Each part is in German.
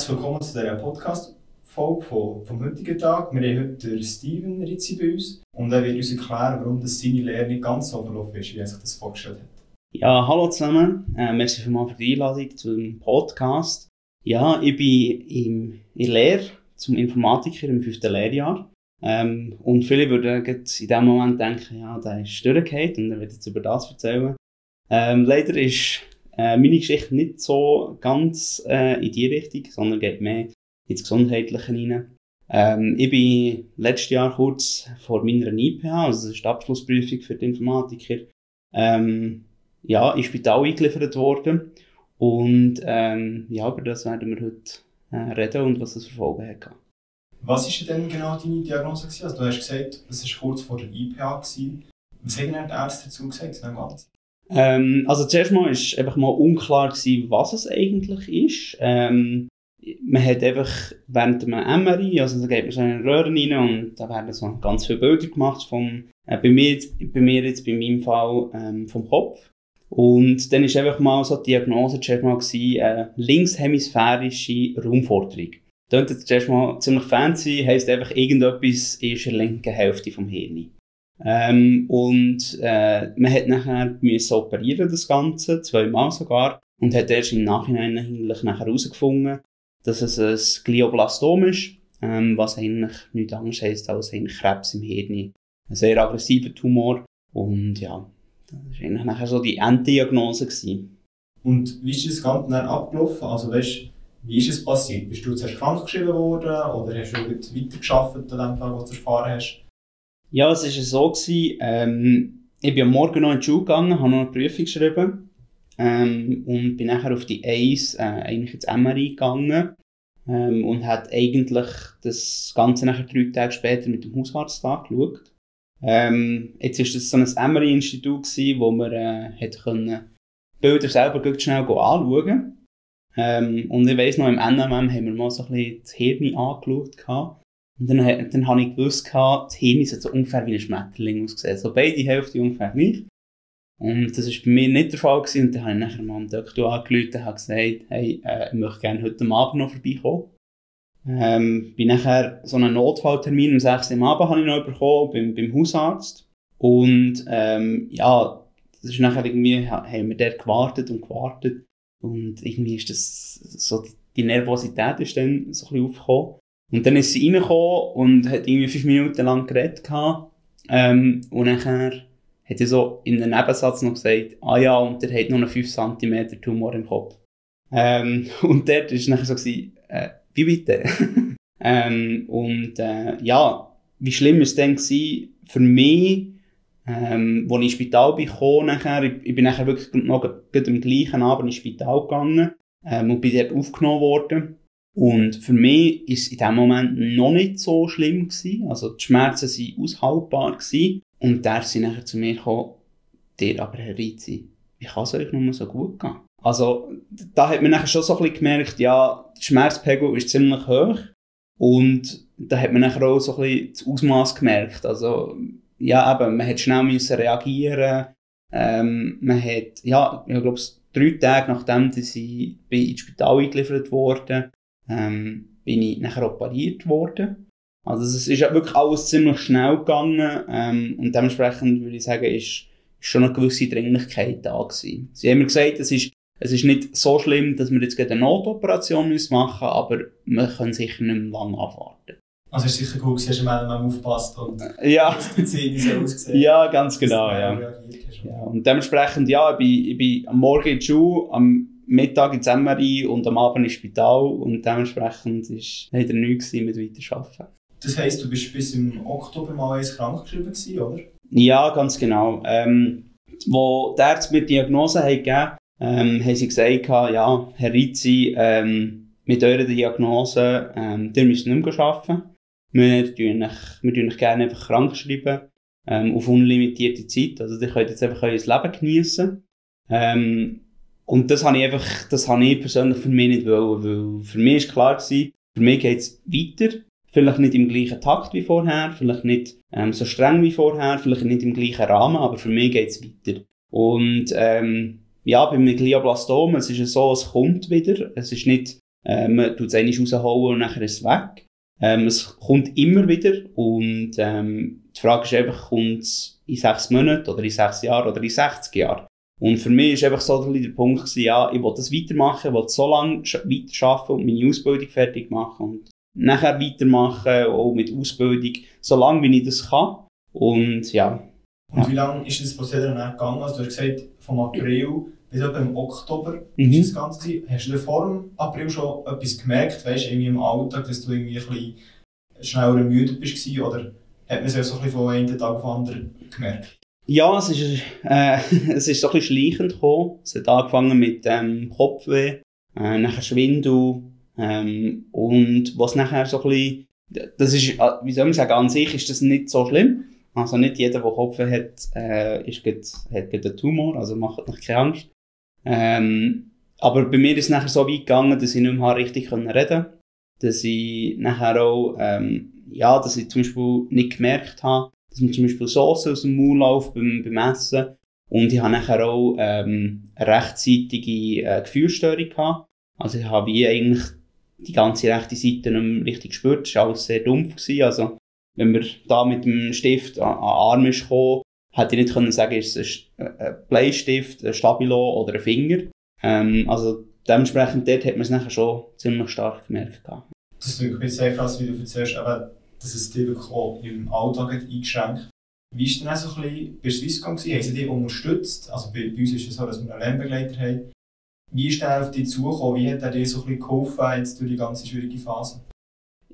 Herzlich willkommen zu dieser Podcast-Folge vom, heutigen Tag. Wir haben heute Steven Rizzi bei uns und er wird uns erklären, warum das seine Lehre nicht ganz so verlaufen ist, wie er sich das vorgestellt hat. Ja, hallo zusammen. Äh, merci vielmals für die Einladung zum Podcast. Ja, ich bin im, in Lehre zum Informatiker im fünften Lehrjahr. Ähm, und viele würden in dem Moment denken, ja, der ist durchgefallen und er wird jetzt über das erzählen. Ähm, leider ist äh, meine Geschichte nicht so ganz äh, in die Richtung, sondern geht mehr ins Gesundheitliche hinein. Ähm, ich bin letztes Jahr kurz vor meiner IPH, also das ist die Abschlussprüfung für die Informatiker, ähm, ja, ins Spital eingeliefert worden. Und ähm, ja, über das werden wir heute äh, reden und was das für Folgen hat. Was war denn genau deine Diagnose? Also, du hast gesagt, es war kurz vor der IPH. Gewesen. Was haben die Ärzte dazu gesagt? Ähm, also zuerst mal war einfach mal unklar, gewesen, was es eigentlich ist. Ähm, man hat einfach während dem MRI, also da geht man so in eine Röhre rein und da werden so ganz viele Bilder gemacht vom, äh, bei, mir, bei mir jetzt, bei meinem Fall, ähm, vom Kopf. Und dann ist einfach mal so die Diagnose zuerst mal gewesen, äh, linkshemisphärische Raumforderung. Klingt jetzt zuerst mal ziemlich fancy, heisst einfach irgendetwas ist in der linken Hälfte vom Hirn. Ähm, und äh, man hat nachher müssen operieren das Ganze, zweimal sogar, und hat erst im Nachhinein eigentlich nachher herausgefunden, dass es ein Glioblastom ist, ähm, was eigentlich nichts anderes heisst als ein Krebs im Hirn. Ein sehr aggressiver Tumor. Und ja, das war eigentlich nachher so die Enddiagnose. Gewesen. Und wie ist das Ganze dann abgelaufen? Also weißt, wie ist es passiert? Bist du zuerst krank geschrieben worden oder hast du weitergearbeitet an dem Tag, wo du erfahren hast? Ja, es war so, gewesen, ähm, ich bin am Morgen noch in die Schule gegangen, habe noch eine Prüfung geschrieben ähm, und bin nachher auf die Eis äh, eigentlich ins MRI gegangen ähm, und hat eigentlich das Ganze nachher drei Tage später mit dem Hausarzt angeschaut. Ähm, jetzt war das so ein MRI-Institut, wo man äh, hätte Bilder selber schnell anschauen ähm, Und ich weiss noch, im NMM haben wir mal so ein bisschen das Hirn angeschaut. Und dann, dann habe ich gewusst, das Hirn ist so ungefähr wie ein Schmetterling ausgesehen. So beide Hälfte ungefähr gleich. Und das war bei mir nicht der Fall. Gewesen. Und dann habe ich nachher mal am Doktor angerufen und gesagt, hey, äh, ich möchte gerne heute Abend noch vorbeikommen. Ähm, bin nachher so einen Notfalltermin um 6 Uhr Abend habe ich noch bekommen, beim, beim Hausarzt. Und ähm, ja, das ist nachher irgendwie, haben wir dort gewartet und gewartet. Und irgendwie ist das so, die, die Nervosität ist dann so ein bisschen aufgekommen. Und dann ist sie reingekommen und hat irgendwie fünf Minuten lang geredet gehabt. Ähm, und nachher hat sie so in einem Nebensatz noch gesagt, ah ja, und der hat noch einen 5 cm Tumor im Kopf. Ähm, und dort war nachher so, gewesen, äh, wie bitte? ähm, und äh, ja, wie schlimm war es dann gewesen für mich, ähm, als ich ins Spital gekommen, nachher, ich, ich bin nachher wirklich noch am gleichen Abend ins Spital gegangen ähm, und bin dort aufgenommen worden. Und für mich ist es in dem Moment noch nicht so schlimm gewesen. Also die Schmerzen waren aushaltbar gewesen. Und der sind nachher zu mir gekommen, dir aber Herr Rizzi, wie kann es euch nur so gut gehen? Also, da hat man nachher schon so ein bisschen gemerkt, ja, der Schmerzpegel ist ziemlich hoch. Und da hat man nachher auch so ein bisschen das Ausmaß gemerkt. Also, ja, eben, man hat schnell müssen reagieren. Ähm, man hat, ja, ich glaube, drei Tage nachdem dass ich ins Spital eingeliefert wurde, ähm, bin ich nachher operiert worden. Also es ist ja wirklich alles ziemlich schnell gegangen ähm, und dementsprechend würde ich sagen, ist, schon eine gewisse Dringlichkeit da gewesen. Sie haben mir gesagt, es ist, es ist nicht so schlimm, dass wir jetzt eine Notoperation machen müssen, aber wir können sicher nicht mehr lange abwarten. Also ist sicher gut, dass du mal aufpasst und ja. die so ausgesehen Ja, ganz genau, ja. ja. Und dementsprechend, ja, ich bin, ich bin am Morgen in die Schule, am Mittag ins MRI und am Abend ins Spital und dementsprechend ist leider nichts mit weiterarbeiten. Das heisst, du bist bis im Oktober mal eins krank geschrieben gewesen, oder? Ja, ganz genau. Ähm, wo die Ärzte mir die Diagnose haben gegeben ähm, haben sie gesagt, ja, Herr Rizzi, ähm, mit eurer Diagnose, ähm, ihr müsst nicht mehr arbeiten. Wir tun euch, wir tun euch gerne einfach krank schreiben, ähm, auf unlimitierte Zeit. Also, ihr könnt jetzt einfach euer Leben geniessen. Ähm, und das habe ich einfach, das habe ich persönlich für mich nicht wollen, weil für mich ist klar gewesen, für mich geht's weiter. Vielleicht nicht im gleichen Takt wie vorher, vielleicht nicht ähm, so streng wie vorher, vielleicht nicht im gleichen Rahmen, aber für mich geht's weiter. Und ähm, ja, beim Glioblastom, es ist so, es kommt wieder. Es ist nicht Äh, man tut es einmal rausholen und nachher ist es weg. Ähm, es kommt immer wieder und ähm, die Frage ist einfach, kommt es in sechs Monaten oder in sechs Jahren oder in 60 Jahren? Und für mich war einfach so der Punkt, gewesen, ja, ich will das weitermachen, ich will so lange weiter arbeiten und meine Ausbildung fertig machen und nachher weitermachen, auch mit Ausbildung, so lange wie ich das kann. Und ja. Und wie lange ist das Prozedere dann gegangen? Also du hast gesagt, vom April bis etwa im Oktober Mhm. ist das Ganze gewesen. Hast du vor dem April schon etwas gemerkt, weißt du, irgendwie im Alltag, dass du irgendwie ein bisschen schneller müde bist oder hat man es ja so ein bisschen von einem Tag auf den anderen gemerkt? Ja, es ist, äh, es ist so ein schleichend gekommen. Es hat angefangen mit ähm, Kopfweh, äh, nachher Schwindel, ähm, und was nachher so ein bisschen, das ist, äh, wie soll man sagen, an sich ist das nicht so schlimm. Also nicht jeder, der Kopfweh hat, äh, ist grad, hat einen Tumor, also macht euch keine Angst. Ähm, aber bei mir ist es nachher so weit gegangen, dass ich nicht mehr richtig reden konnte. Dass ich nachher auch, ähm, ja, dass ich zum Beispiel nicht gemerkt habe, dass mir zum Beispiel Soße aus dem Mund läuft beim, beim Essen. Und ich habe nachher auch ähm, eine rechtzeitige äh, Gefühlsstörung gehabt. Also ich habe wie eigentlich die ganze rechte Seite nicht mehr richtig gespürt. Das war alles sehr dumpf. Gewesen. Also wenn mir da mit dem Stift an, an Arm ist gekommen, hätte ich nicht können sagen, ist es ein, Sch- ein Bleistift, ein Stabilo oder ein Finger. Ähm, also dementsprechend dort hat man es nachher schon ziemlich stark gemerkt. Das wirklich sehr krass, wie du erzählst, eben, dass es dich wirklich auch im Alltag hat eingeschränkt Wie ist denn auch so ein bisschen, bei Swisscom gewesen? Haben sie dich unterstützt? Also bei, bei uns ist es so, dass wir einen Lernbegleiter haben. Wie ist der auf dich zugekommen? Wie hat er dir so ein bisschen geholfen jetzt durch die ganze schwierige Phase?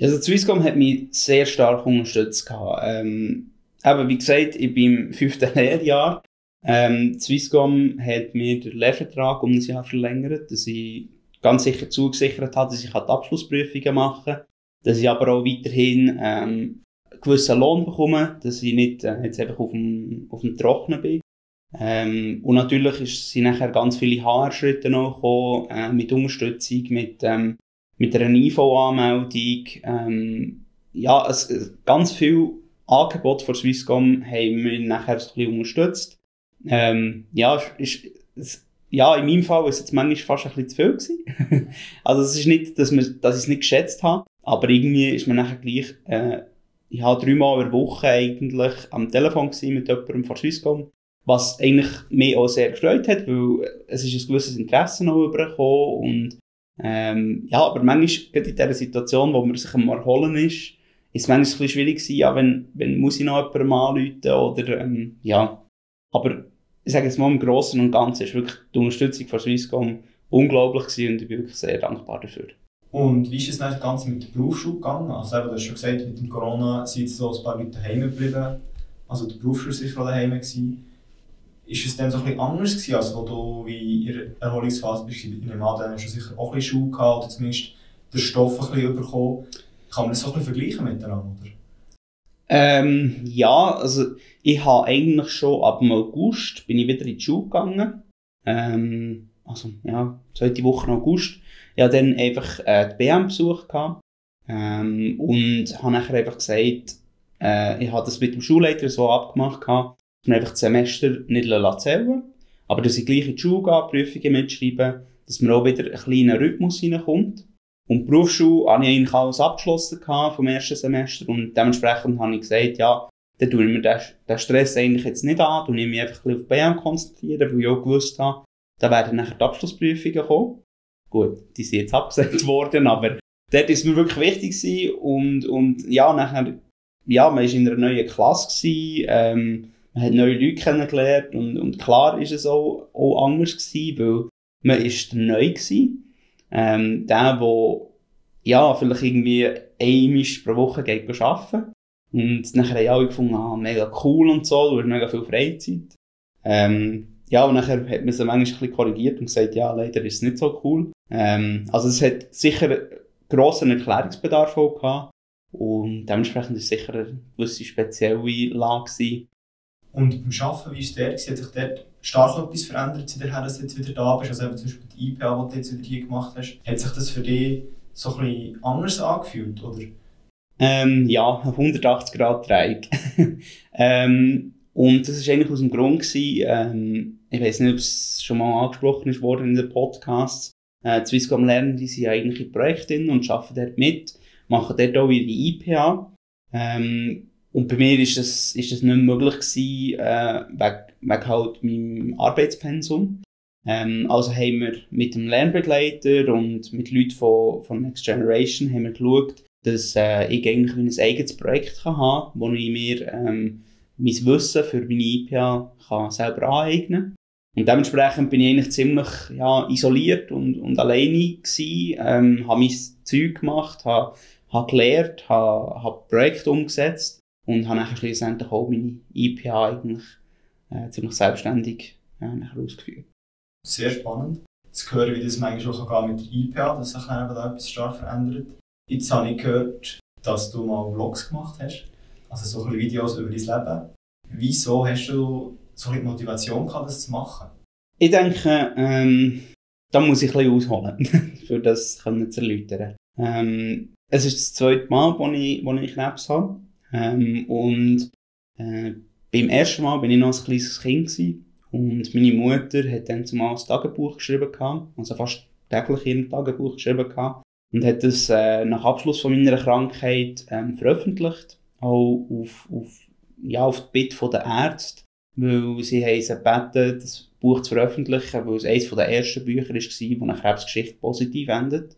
Also Swisscom hat mich sehr stark unterstützt. Ähm, eben, wie gesagt, ich bin im fünften Lehrjahr. Ähm, Swisscom hat mir den Lehrvertrag um ein Jahr verlängert, dass ich ganz sicher zugesichert habe, dass ich die Abschlussprüfungen machen kann, dass ich aber auch weiterhin ähm, einen gewissen Lohn bekomme, dass ich nicht äh, jetzt einfach auf dem, auf dem Trocknen bin. Ähm, und natürlich ist, sind nachher ganz viele HR-Schritte noch gekommen, äh, mit Unterstützung, mit, ähm, mit einer IV-Anmeldung. Ähm, ja, es, ganz viel Angebot von Swisscom haben wir nachher so ein bisschen unterstützt. Ähm, ja, ist, es, ja, in meinem Fall war es jetzt manchmal fast ein bisschen zu viel also es ist nicht, dass, wir, dass ich es nicht geschätzt habe, aber irgendwie ist man nachher gleich, äh, ich habe dreimal in der Woche eigentlich am Telefon mit jemandem von Swisscom, was eigentlich mich auch sehr gefreut hat, weil es ist ein gewisses Interesse noch übergekommen und ähm, ja, aber manchmal, gerade in dieser Situation, wo man sich am Erholen ist, ist manchmal ein schwierig gewesen, ja, wenn, wenn muss ich noch jemandem anrufen oder, ähm, ja. Aber ich sage jetzt mal im Großen und Ganzen ist wirklich die Unterstützung von Swisscom unglaublich gewesen und ich bin wirklich sehr dankbar dafür. Und wie ist es dann ganz mit der Berufsschule gegangen? Also eben, du hast schon gesagt, mit dem Corona sind so ein paar Leute daheim geblieben. Also die Berufsschule war sicher daheim. Gewesen. Ist es dann so bisschen anders gewesen, als wo du wie in der Erholungsphase bist? Ich nehme an, dann hast du sicher auch ein bisschen Schule gehabt oder zumindest den Stoff ein bisschen bekommen. Kann man das so ein bisschen vergleichen miteinander? Ähm, ja, also ich habe eigentlich schon ab August bin ich wieder in die Schule gegangen. Ähm, also ja, zweite Woche August. Ich habe dann einfach äh, die BM besucht ähm, und habe nachher einfach gesagt, äh, ich habe das mit dem Schulleiter so abgemacht gehabt, dass wir einfach das Semester nicht zählen aber dass ich gleich in die Schule gehe, Prüfungen mitschreiben, dass mir auch wieder ein kleiner Rhythmus reinkommt. Und die Berufsschule habe ich eigentlich alles abgeschlossen gehabt vom ersten Semester und dementsprechend habe ich gesagt, ja, dann tue ich mir den, den Stress eigentlich jetzt nicht an, tue ich mich einfach ein bisschen auf BM konzentrieren, weil ich auch gewusst habe, da werden nachher die Abschlussprüfungen kommen. Gut, die sind jetzt abgesagt worden, aber dort ist mir wirklich wichtig gewesen und, und ja, nachher, ja, man war in einer neuen Klasse gewesen, ähm, man hat neue Leute kennengelernt und, und klar ist es auch, auch anders gewesen, weil man ist neu gewesen. Ähm, der, der, ja, vielleicht irgendwie einmal pro Woche geht arbeiten. Und nachher haben alle gefunden, ah, mega cool und so, du hast mega viel Freizeit. Ähm, ja, und nachher hat man sie manchmal ein bisschen korrigiert und gesagt, ja, leider ist es nicht so cool. Ähm, also es hat sicher grossen Erklärungsbedarf auch gehabt. Und dementsprechend ist es sicher eine gewisse spezielle Lage gewesen. Und beim Arbeiten, wie war es? Hat sich dort stark etwas verändert, seitdem dass du jetzt wieder da bist? Also eben zum Beispiel die IPA, die du jetzt wieder hier gemacht hast. Hat sich das für dich so ein bisschen anders angefühlt? Oder? Ähm, ja, 180 Grad Dreieck. ähm, und das ist eigentlich aus dem Grund gewesen, ähm, ich weiß nicht, ob es schon mal angesprochen ist worden in den Podcasts. Äh, die Swisscom Lernen, die sind eigentlich in Projekten und arbeiten dort mit, machen dort auch ihre IPA. Ähm, und bei mir ist das, ist das nicht möglich gewesen, äh, wegen, wegen halt meinem Arbeitspensum. Ähm, also haben wir mit dem Lernbegleiter und mit Leuten von, von Next Generation haben wir geschaut, dass äh, ich eigentlich ein eigenes Projekt kann haben kann, wo ich mir ähm, mein Wissen für meine IPA kann selber aneignen kann. Und dementsprechend bin ich eigentlich ziemlich ja, isoliert und, und alleine gewesen, ähm, habe mein Zeug gemacht, habe, habe gelernt, habe, habe Projekte umgesetzt und habe dann schlussendlich auch meine IPA eigentlich äh, ziemlich selbstständig ja, ausgeführt. Sehr spannend. Zu hören, wie das manchmal auch mit der IPA, dass sich dann da etwas stark verändert. Jetzt habe ich gehört, dass du mal Vlogs gemacht hast, also so ein Videos über dein Leben. Wieso hast du so die Motivation gehabt, das zu machen? Ich denke, ähm, da muss ich ein bisschen ausholen, für das können zu erläutern. Ähm, es ist das zweite Mal, wo ich, wo ich Krebs habe. Ähm, und äh, beim ersten Mal bin ich noch ein kleines Kind gewesen, und meine Mutter hat dann zumal ein Tagebuch geschrieben gehabt, also fast täglich ihr Tagebuch geschrieben gehabt und hat das äh, nach Abschluss von meiner Krankheit ähm, veröffentlicht, auch auf, auf, ja, auf die Bitte der Ärzte, weil sie haben sie gebeten, das Buch zu veröffentlichen, weil es eines der ersten Bücher war, wo eine Krebsgeschichte positiv endet.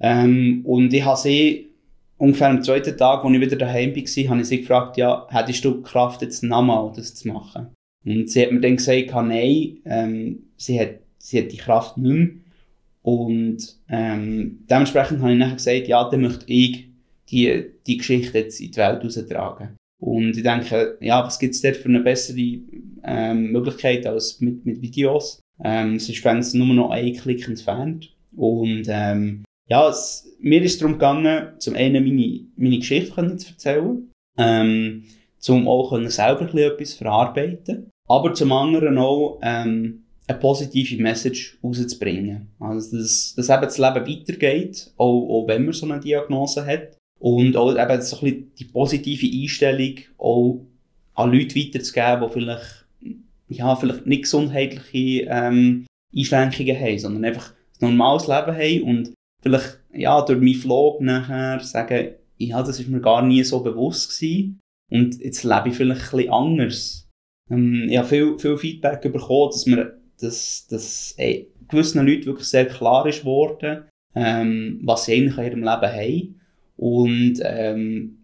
Ähm, und ich habe sie ungefähr am zweiten Tag, als ich wieder daheim war, habe ich sie gefragt, ja, hättest du Kraft, jetzt nochmal das zu machen? Und sie hat mir dann gesagt, nein, ähm, sie, hat, sie hat die Kraft nicht mehr. Und ähm, dementsprechend habe ich nachher gesagt, ja, dann möchte ich die, die Geschichte jetzt in die Welt raustragen. Und ich denke, ja, was gibt es dort für eine bessere ähm, Möglichkeit als mit, mit Videos? Ähm, es ist, es nur noch ein Klick entfernt. Und ähm, ja, es, mir ist darum gegangen, zum einen meine, meine Geschichte zu erzählen, ähm, zum auch selber etwas verarbeiten aber zum anderen auch ähm, eine positive Message rauszubringen. Also, dass, dass eben das Leben weitergeht, auch, auch wenn man so eine Diagnose hat. Und auch eben so ein bisschen die positive Einstellung auch an Leute weiterzugeben, die vielleicht, ja, vielleicht nicht gesundheitliche ähm, Einschränkungen haben, sondern einfach ein normales Leben haben und vielleicht ja, durch meinen Vlog nachher sagen, ja, das ist mir gar nie so bewusst gewesen und jetzt lebe ich vielleicht ein anders. Ähm, ich habe viel, viel Feedback bekommen, dass mir dass, dass ey, gewissen Leuten wirklich sehr klar ist geworden, ähm, was sie eigentlich in ihrem Leben haben. Und ähm,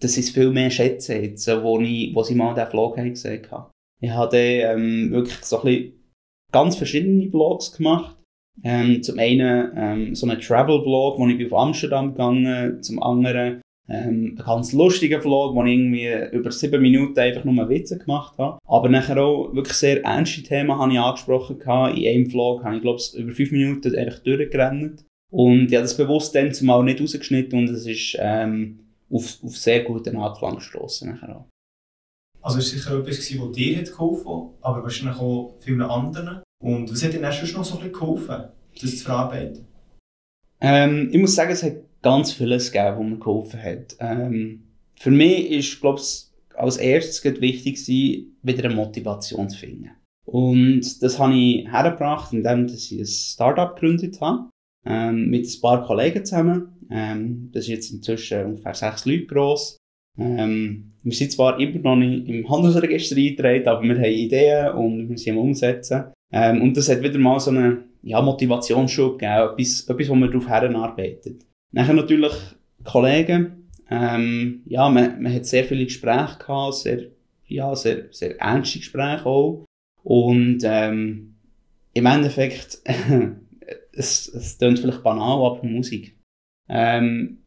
das ist viel mehr schätzen jetzt, wo, ich, wo sie mal den Vlog gesehen haben. Ich habe ähm, wirklich so ein ganz verschiedene Vlogs gemacht. Ähm, zum einen ähm, so einen Travel-Vlog, wo ich auf Amsterdam gegangen zum anderen ähm, ein ganz lustiger Vlog, wo ich irgendwie über sieben Minuten einfach nur Witze gemacht habe. Aber nachher auch wirklich sehr ernste Themen habe ich angesprochen. Gehabt. In einem Vlog habe ich, glaube ich, über fünf Minuten eigentlich durchgerannt. Und ich habe das bewusst dann zumal nicht rausgeschnitten und es ist ähm, auf, auf sehr guten Anklang gestossen nachher auch. Also es war sicher etwas, was dir hat geholfen aber wahrscheinlich auch vielen anderen. Und was hat dir erst noch so ein bisschen geholfen, das zu verarbeiten? Ähm, ich muss sagen, es hat ganz vieles gegeben, was mir geholfen hat. Ähm, für mich ist, glaube ich, als erstes wichtig wieder eine Motivation zu finden. Und das habe ich hergebracht, indem ich ein Startup gegründet habe, ähm, mit ein paar Kollegen zusammen. Ähm, das ist jetzt inzwischen ungefähr sechs Leute gross. Ähm, wir sind zwar immer noch nicht im Handelsregister eingetragen, aber wir haben Ideen und wir sind am Umsetzen. Ähm, und das hat wieder mal so einen ja, Motivationsschub gegeben, etwas, etwas, wo man darauf herarbeitet. Nachher natürlich Kollegen. Ähm, ja, man, man hat sehr viele Gespräche gehabt, sehr, ja, sehr, sehr ernste Gespräche auch. Und ähm, im Endeffekt, es, es klingt vielleicht banal, aber Musik. Ähm,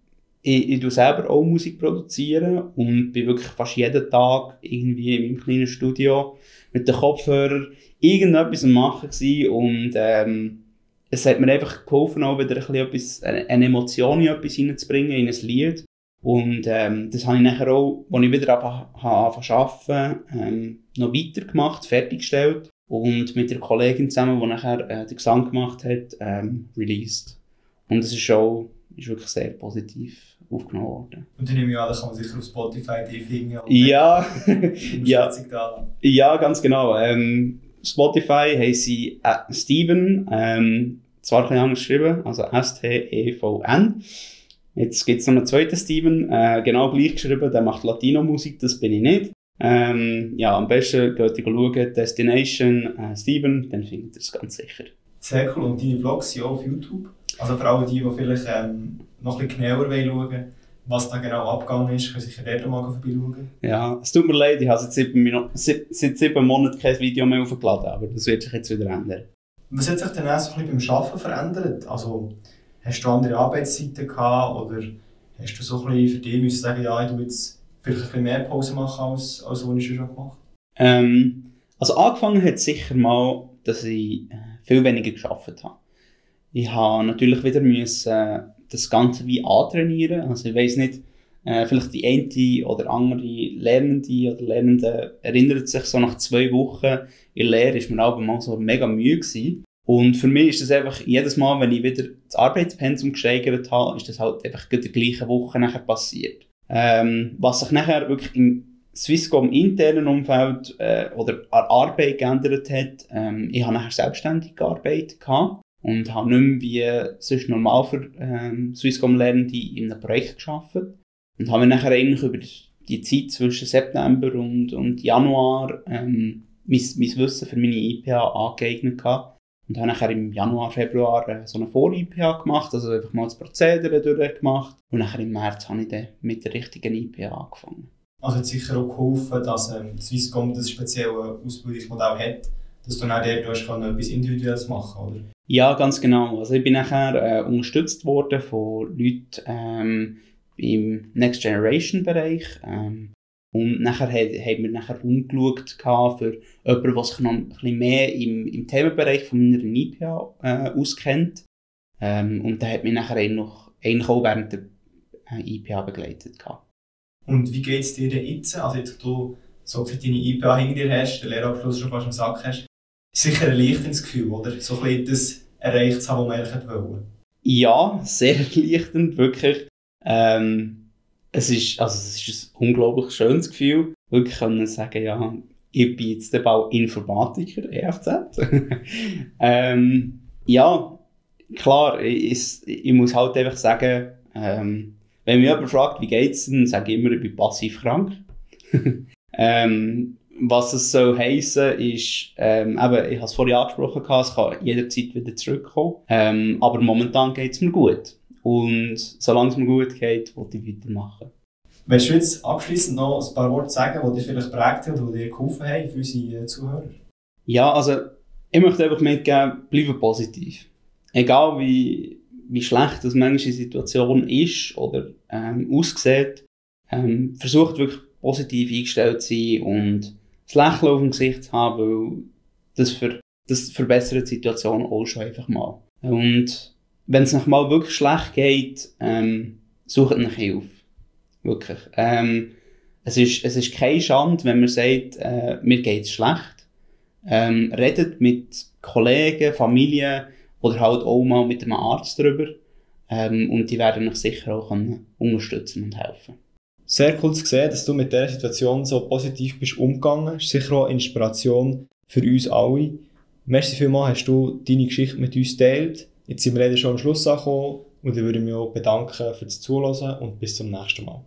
ich, ich tue selber auch Musik produzieren und bin wirklich fast jeden Tag irgendwie in meinem kleinen Studio mit den Kopfhörern irgendetwas am machen gewesen und ähm, es hat mir einfach geholfen, auch wieder ein bisschen etwas, eine Emotion in etwas hineinzubringen, in ein Lied. Und ähm, das habe ich nachher auch, als ich wieder angefangen zu arbeiten, ähm, noch weitergemacht, fertiggestellt und mit der Kollegin zusammen, die nachher äh, den Gesang gemacht hat, ähm, released. Und das ist auch ist wirklich sehr positiv aufgenommen worden. Und dann nehme ich an, da kann man sicher auf Spotify die. Ja, ja, ja, ganz genau. Ähm, Spotify haben sie äh, Steven, ähm, zwar ein bisschen anders geschrieben, also S-T-E-V-N. Jetzt gibt es noch einen zweiten Steven, äh, genau gleich geschrieben, der macht Latino-Musik, das bin ich nicht. Ähm, ja, am besten geht ihr schauen, Destination äh, Steven, dann findet ihr es ganz sicher. Sehr cool. Und deine Vlogs sind auch auf YouTube. Also für alle die, die vielleicht ähm, noch ein bisschen genauer schauen wollen, was da genau abgegangen ist, können sich dort mal vorbeischauen. Ja, es tut mir leid, ich habe seit sieben, seit, sieben Monaten kein Video mehr aufgeladen, aber das wird sich jetzt wieder ändern. Was hat sich denn auch so ein bisschen beim Arbeiten verändert? Also, hast du andere Arbeitszeiten gehabt oder hast du so ein bisschen für dich müssen sagen, ja, ich jetzt vielleicht ein bisschen mehr Pause machen, als, als was ich schon gemacht ähm, Also angefangen hat sicher mal, dass ich äh, viel weniger geschafft habe. Ich habe natürlich wieder müssen, äh, das Ganze wie antrainieren. Also ich weiß nicht, äh, vielleicht die eine oder andere Lernende oder Lernende erinnert sich so nach zwei Wochen in Lehre ist mir aber mal so mega Mühe gewesen. Und für mich ist das einfach jedes Mal, wenn ich wieder das Arbeitspensum gesteigert habe, ist das halt einfach in der gleichen Woche nachher passiert. Ähm, was sich nachher wirklich im Swisscom internen Umfeld äh, oder an Arbeit geändert hat, ähm, ich habe nachher selbstständig gearbeitet und habe nicht mehr wie sonst normal für ähm, Swisscom Lernende in einem Projekt geschafft und habe mir nachher eigentlich über die Zeit zwischen September und, und Januar ähm, mein, mein Wissen für meine IPA angeeignet gehabt und habe nachher im Januar, Februar äh, so eine Vor-IPA gemacht, also einfach mal das Prozedere durchgemacht und nachher im März habe ich dann mit der richtigen IPA angefangen. Also hat sicher auch geholfen, dass ähm, Swisscom das spezielle Ausbildungsmodell hat, dass du dann dort hast können, etwas Individuelles machen oder? Ja, ganz genau. Also ich bin nachher äh, unterstützt worden von Leuten ähm, im Next Generation Bereich. Ähm, und nachher haben wir nachher umgeschaut für jemanden, der sich noch ein bisschen mehr im, im Themenbereich von meiner IPA äh, auskennt. Ähm, und der hat mich nachher noch, eigentlich auch während der äh, IPA begleitet. Gehabt. Und wie geht es dir denn jetzt? Also jetzt du so für deine IPA hinter dir hast, den Lehrabschluss schon fast im Sack hast, sicher ein erleichterndes Gefühl, oder? So ein bisschen das erreicht zu haben, was man eigentlich wollte. Ja, sehr erleichternd, wirklich. Ähm, es ist, also es ist ein unglaublich schönes Gefühl, wirklich können sagen, ja, ich bin jetzt der Bauinformatiker, EFZ. ähm, ja, klar, ich, ich, muss halt einfach sagen, ähm, wenn mich jemand fragt, wie geht's, dann sage ich immer, ich bin passiv krank. ähm, was es so heissen ist, ähm, eben, ich habe es vorhin angesprochen, es kann jederzeit wieder zurückkommen. Ähm, aber momentan geht es mir gut. Und solange es mir gut geht, will ich weitermachen. Willst du jetzt abschließend noch ein paar Worte sagen, die dich vielleicht prägt haben oder die dir geholfen haben für unsere Zuhörer? Ja, also ich möchte einfach mitgeben, bleibe positiv. Egal wie, wie schlecht das manchmal die Situation ist oder ähm, aussieht, ähm, versucht wirklich positiv eingestellt zu sein und das Lächeln auf dem Gesicht zu haben, weil das, für, das verbessert die Situation auch schon einfach mal. Und wenn es mal wirklich schlecht geht, ähm, sucht nach Hilfe. Wirklich. Ähm, es, ist, es ist keine Schande, wenn man sagt, äh, mir geht es schlecht. Ähm, redet mit Kollegen, Familie oder halt auch mal mit einem Arzt darüber. Ähm, und die werden euch sicher auch unterstützen und helfen. Sehr cool zu sehen, dass du mit dieser Situation so positiv bist umgegangen. Das ist sicher auch Inspiration für uns alle. Merci vielmals, hast du deine Geschichte mit uns geteilt. Jetzt sind wir leider schon am Schluss angekommen und ich würde mich auch bedanken für das Zuhören und bis zum nächsten Mal.